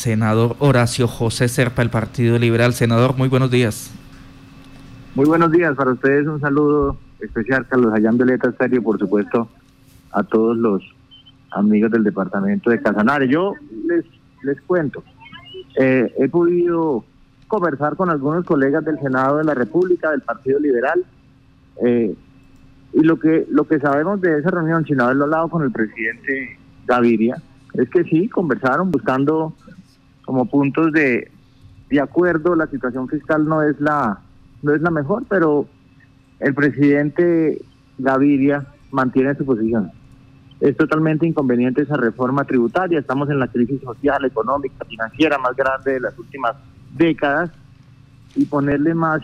senador Horacio José Serpa, el Partido Liberal. Senador, muy buenos días. Muy buenos días para ustedes, un saludo especial, Carlos Allán Violeta Estéreo, por supuesto, a todos los amigos del departamento de Casanare. Yo les, les cuento, eh, he podido conversar con algunos colegas del Senado de la República, del Partido Liberal, eh, y lo que lo que sabemos de esa reunión, sin haberlo hablado con el presidente Gaviria, es que sí, conversaron buscando como puntos de, acuerdo, la situación fiscal no es la no es la mejor, pero el presidente Gaviria mantiene su posición. Es totalmente inconveniente esa reforma tributaria. Estamos en la crisis social, económica, financiera más grande de las últimas décadas y ponerle más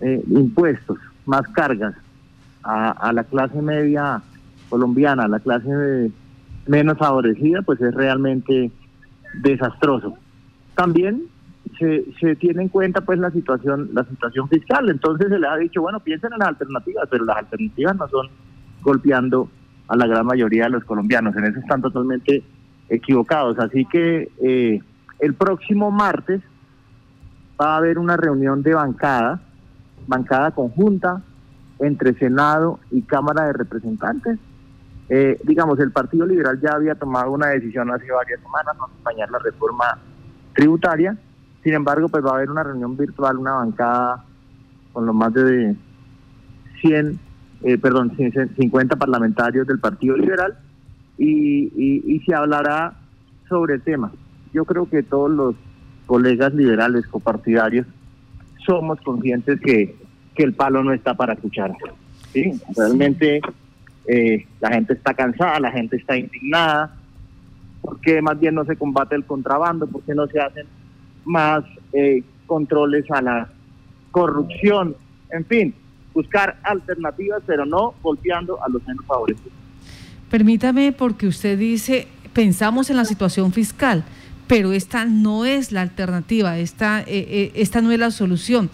eh, impuestos, más cargas a, la clase media colombiana, a la clase menos favorecida, pues es realmente desastroso. También se, se tiene en cuenta pues la situación la situación fiscal, entonces se le ha dicho, bueno, piensen en las alternativas, pero las alternativas no son golpeando a la gran mayoría de los colombianos, en eso están totalmente equivocados, así que eh, el próximo martes va a haber una reunión de bancada, bancada conjunta entre Senado y Cámara de Representantes. Eh, digamos, el Partido Liberal ya había tomado una decisión hace varias semanas, no acompañar la reforma tributaria. Sin embargo, pues va a haber una reunión virtual, una bancada con los más de 100, eh, perdón, 50 parlamentarios del Partido Liberal y, y, y se hablará sobre el tema. Yo creo que todos los colegas liberales copartidarios somos conscientes que, que el palo no está para escuchar. ¿sí? Realmente eh, la gente está cansada, la gente está indignada, porque más bien no se combate el contrabando, porque no se hacen más eh, controles a la corrupción, en fin, buscar alternativas, pero no golpeando a los menos favorecidos. Permítame, porque usted dice, pensamos en la situación fiscal pero esta no es la alternativa, esta, eh, eh, esta no es la solución.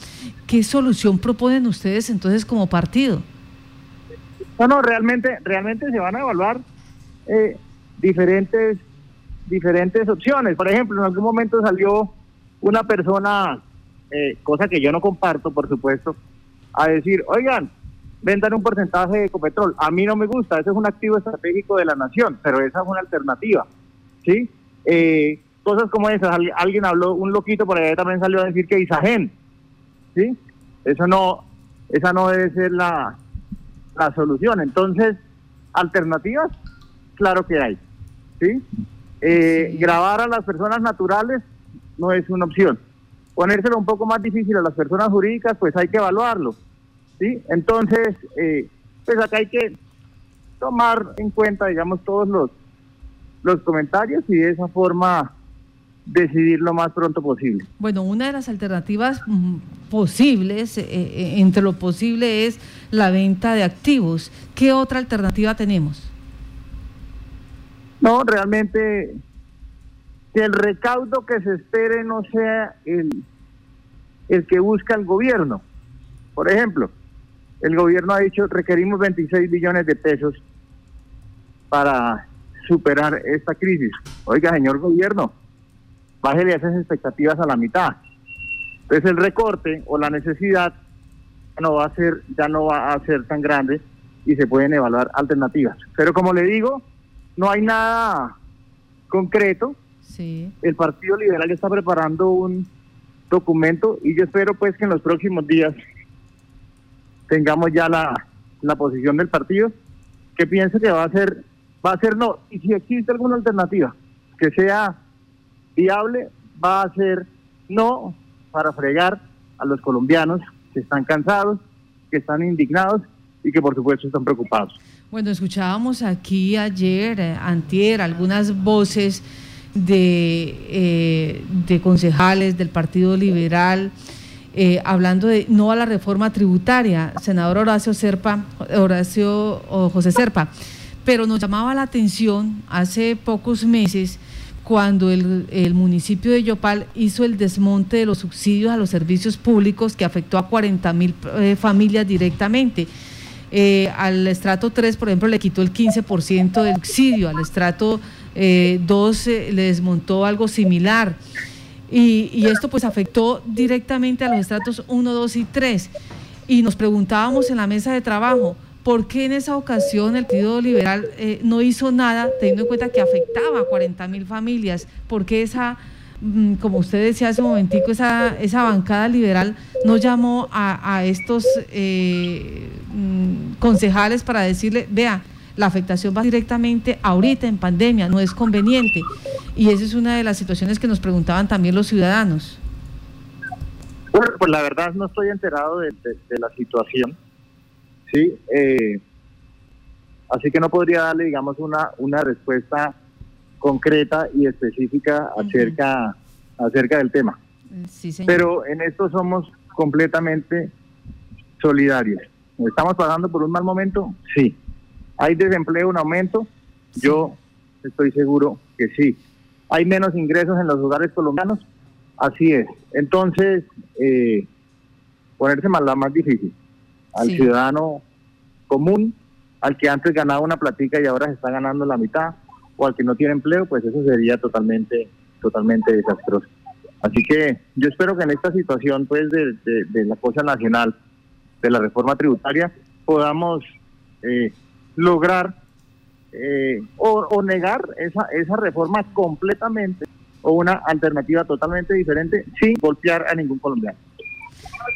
¿Qué solución proponen ustedes entonces como partido? No, no, realmente, realmente se van a evaluar eh, diferentes, diferentes opciones. Por ejemplo, en algún momento salió una persona, cosa que yo no comparto, por supuesto, a decir, oigan, vendan un porcentaje de Ecopetrol. A mí no me gusta, ese es un activo estratégico de la nación, pero esa es una alternativa. ¿sí? Eh, cosas como esas. Alguien habló, un loquito por ahí también salió a decir que Isagen, ¿sí? Eso no, esa no debe ser la, la solución. Entonces, alternativas, claro que hay, ¿sí? Eh, grabar a las personas naturales no es una opción. Ponérselo un poco más difícil a las personas jurídicas, pues hay que evaluarlo, ¿sí? Entonces, eh, pues acá hay que tomar en cuenta, digamos, todos los, los comentarios y de esa forma decidir lo más pronto posible. Bueno, una de las alternativas mm, posibles, eh, eh, entre lo posible, es la venta de activos. ¿Qué otra alternativa tenemos? No, realmente que el recaudo que se espere no sea el, el que busca el gobierno. Por ejemplo, el gobierno ha dicho requerimos 26 billones de pesos para superar esta crisis. Oiga, señor gobierno, bájele esas expectativas a la mitad. Entonces el recorte o la necesidad no va a ser, ya no va a ser tan grande y se pueden evaluar alternativas. Pero como le digo, no hay nada concreto. Sí. El Partido Liberal está preparando un documento y yo espero pues que en los próximos días tengamos ya la, la posición del partido que piense que va a ser va a ser no y si existe alguna alternativa que sea viable va a ser no para fregar a los colombianos que están cansados, que están indignados y que por supuesto están preocupados. Bueno, escuchábamos aquí ayer, eh, antier, algunas voces de, eh, de concejales del Partido Liberal eh, hablando de no a la reforma tributaria, senador Horacio Serpa, Horacio José Serpa, pero nos llamaba la atención hace pocos meses cuando el, municipio de Yopal hizo el desmonte de los subsidios a los servicios públicos que afectó a 40 mil familias directamente. Eh, al estrato 3, por ejemplo, le quitó el 15% del subsidio, al estrato eh, dos eh, le desmontó algo similar. Y, y, esto pues afectó directamente a los estratos 1, 2 y 3. Y nos preguntábamos en la mesa de trabajo, ¿por qué en esa ocasión el Partido Liberal eh, no hizo nada, teniendo en cuenta que afectaba a 40 mil familias? ¿Por qué esa, como usted decía hace un momentico, esa, esa bancada liberal no llamó a, estos eh, mm, concejales para decirle, vea, la afectación va directamente ahorita en pandemia, no es conveniente. Y esa es una de las situaciones que nos preguntaban también los ciudadanos. Bueno, pues la verdad no estoy enterado de, de, de la situación, ¿sí? Eh, así que no podría darle, digamos, una, una respuesta concreta y específica acerca, uh -huh. acerca del tema. Sí, Pero en esto somos completamente solidarios. ¿Estamos pasando por un mal momento? Sí. ¿Hay desempleo en aumento? Sí. Yo estoy seguro que sí. ¿Hay menos ingresos en los hogares colombianos? Así es. Entonces, eh, ponerse más la más difícil. Al sí. ciudadano común, al que antes ganaba una platica y ahora se está ganando la mitad, o al que no tiene empleo, pues eso sería totalmente, totalmente desastroso. Así que yo espero que en esta situación, pues, de, de, de la cosa nacional, de la reforma tributaria, podamos eh, lograr eh, o, o, negar esa, esa reforma completamente o una alternativa totalmente diferente sin golpear a ningún colombiano.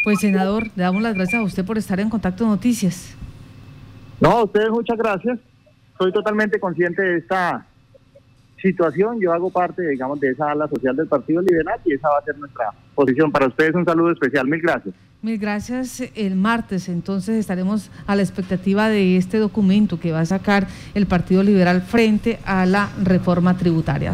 Pues senador, le damos las gracias a usted por estar en Contacto Noticias. No, a ustedes muchas gracias. Soy totalmente consciente de esta situación. Yo hago parte, digamos, de esa ala social del Partido Liberal y esa va a ser nuestra posición. Para ustedes un saludo especial. Mil gracias. Mil gracias. El martes entonces estaremos a la expectativa de este documento que va a sacar el Partido Liberal frente a la reforma tributaria.